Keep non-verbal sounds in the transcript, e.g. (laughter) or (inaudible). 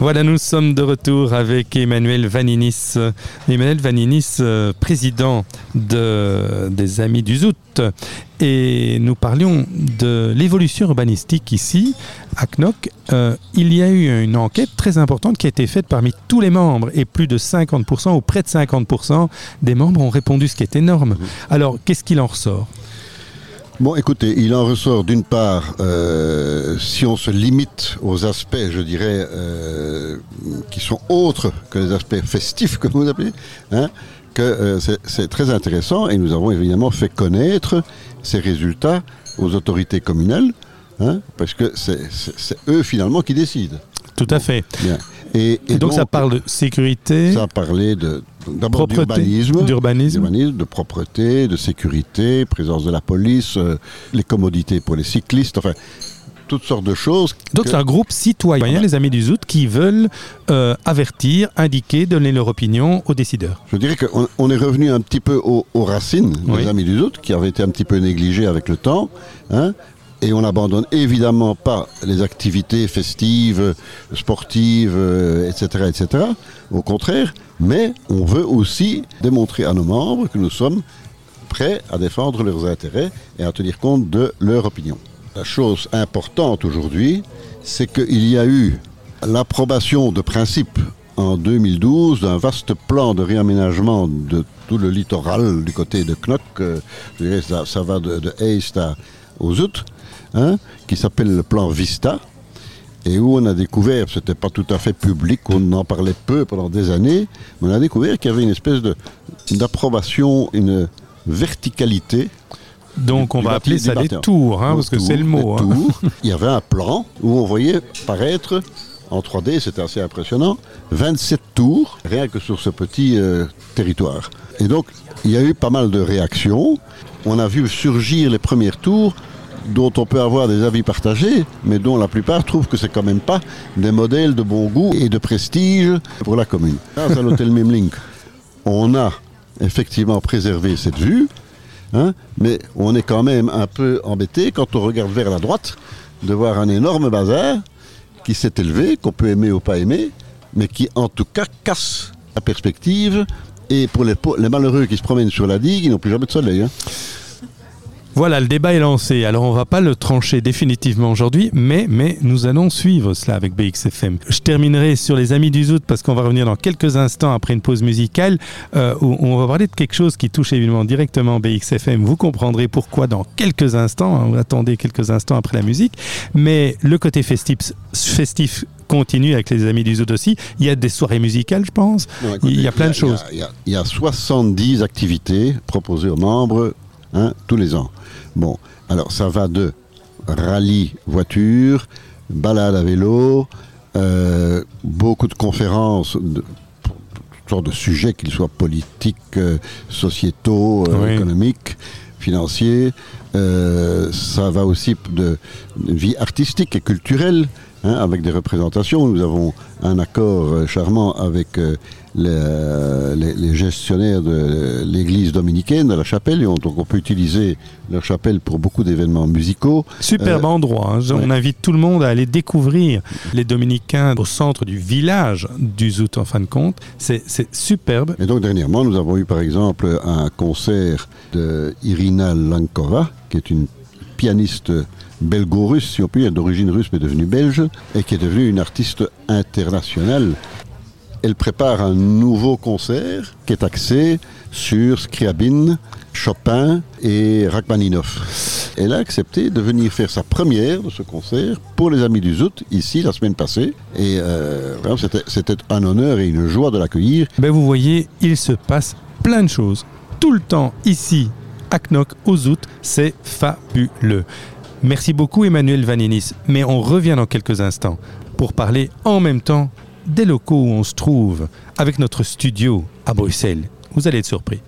Voilà, nous sommes de retour avec Emmanuel Vaninis. Emmanuel Vaninis, euh, président de, des Amis du Zout. Et nous parlions de l'évolution urbanistique ici, à Knock. Euh, il y a eu une enquête très importante qui a été faite parmi tous les membres. Et plus de 50% ou près de 50% des membres ont répondu, ce qui est énorme. Alors, qu'est-ce qu'il en ressort? Bon, écoutez, il en ressort d'une part, euh, si on se limite aux aspects, je dirais, euh, qui sont autres que les aspects festifs, comme vous appelez, hein, que euh, c'est très intéressant et nous avons évidemment fait connaître ces résultats aux autorités communales, hein, parce que c'est eux finalement qui décident. Tout à fait. Bien. Et, donc, ça parle de sécurité Ça a parlé d'abord d'urbanisme, d'urbanisme, de propreté, de sécurité, présence de la police, euh, les commodités pour les cyclistes, enfin toutes sortes de choses. Donc c'est un groupe citoyen, les Amis du Zout, qui veulent euh, avertir, indiquer, donner leur opinion aux décideurs. Je dirais qu'on est revenu un petit peu aux, racines des Amis du Zout, qui avaient été un petit peu négligés avec le temps. Hein, et on n'abandonne évidemment pas les activités festives, sportives, etc., euh, etc. Au contraire, mais on veut aussi démontrer à nos membres que nous sommes prêts à défendre leurs intérêts et à tenir compte de leur opinion. La chose importante aujourd'hui, c'est qu'il y a eu l'approbation de principe en 2012 d'un vaste plan de réaménagement de tout le littoral du côté de Knock. Euh, je dirais, ça, ça va de, de Heist aux Zout Hein, qui s'appelle le plan Vista, et où on a découvert, c'était pas tout à fait public, on en parlait peu pendant des années, mais on a découvert qu'il y avait une espèce d'approbation, une verticalité. Donc on va appeler ça des tours, hein, parce que c'est le mot. Hein. (laughs) Il y avait un plan où on voyait paraître en 3D, c'était assez impressionnant, 27 tours, rien que sur ce petit euh, territoire. Et donc, il y a eu pas mal de réactions. On a vu surgir les premières tours dont on peut avoir des avis partagés, mais dont la plupart trouvent que c'est quand même pas des modèles de bon goût et de prestige pour la commune. Grâce à l'hôtel Mimlink, on a effectivement préservé cette vue, hein, mais on est quand même un peu embêté quand on regarde vers la droite de voir un énorme bazar qui s'est élevé, qu'on peut aimer ou pas aimer, mais qui en tout cas casse la perspective. Et pour les, malheureux qui se promènent sur la digue, ils n'ont plus jamais de soleil. Hein. Voilà, le débat est lancé. Alors on va pas le trancher définitivement aujourd'hui, mais, mais nous allons suivre cela avec BXFM. Je terminerai sur les Amis du Zout parce qu'on va revenir dans quelques instants après une pause musicale euh, où on va parler de quelque chose qui touche évidemment directement BXFM. Vous comprendrez pourquoi dans quelques instants. Hein, attendez quelques instants après la musique. Mais le côté festif, festif continue avec les Amis du Zout aussi. Il y a des soirées musicales, je pense. il y a plein de choses. Il y y a 70 activités proposées aux membres hein, tous les ans. Bon, alors ça va de rallye voiture, balade à vélo, euh, beaucoup de conférences, de, toutes sortes de sujets, qu'ils soient politiques, euh, sociétaux, euh, économiques, financiers. ça va aussi de, vie artistique et culturelle. Hein, avec des représentations. Nous avons un accord charmant avec les, gestionnaires de l'église dominicaine, de la chapelle, donc on peut utiliser leur chapelle pour beaucoup d'événements musicaux. Superbe euh, endroit, hein. on invite tout le monde à aller découvrir les dominicains au centre du village du Zout en fin de compte, c'est superbe. Et donc dernièrement, nous avons eu par exemple un concert de Irina Lankova, qui est une pianiste belgo-russe, si on peut dire, d'origine russe mais devenue belge, et qui est devenue une artiste internationale elle prépare un nouveau concert qui est axé sur Scriabine, Chopin et Rachmaninoff. Elle a accepté de venir faire sa première de ce concert pour les Amis du Zout, ici, la semaine passée. Et euh, c'était un honneur et une joie de l'accueillir. Ben vous voyez, il se passe plein de choses. Tout le temps, ici, à Knock, au Zout, c'est fabuleux. Merci beaucoup Emmanuel Vaninis, mais on revient dans quelques instants pour parler en même temps des locaux où on se trouve avec notre studio à Bruxelles. Vous allez être surpris.